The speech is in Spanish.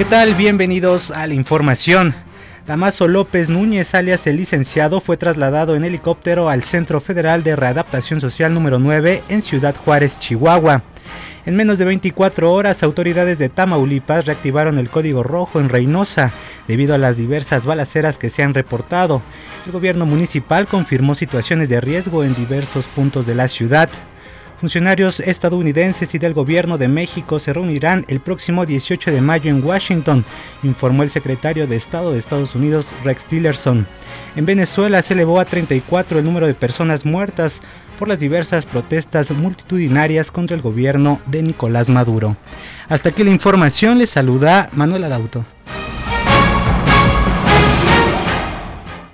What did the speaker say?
¿Qué tal? Bienvenidos a la información. Damaso López Núñez, alias el licenciado, fue trasladado en helicóptero al Centro Federal de Readaptación Social número 9 en Ciudad Juárez, Chihuahua. En menos de 24 horas, autoridades de Tamaulipas reactivaron el código rojo en Reynosa debido a las diversas balaceras que se han reportado. El gobierno municipal confirmó situaciones de riesgo en diversos puntos de la ciudad. Funcionarios estadounidenses y del gobierno de México se reunirán el próximo 18 de mayo en Washington, informó el secretario de Estado de Estados Unidos Rex Tillerson. En Venezuela se elevó a 34 el número de personas muertas por las diversas protestas multitudinarias contra el gobierno de Nicolás Maduro. Hasta aquí la información, les saluda Manuel Adauto.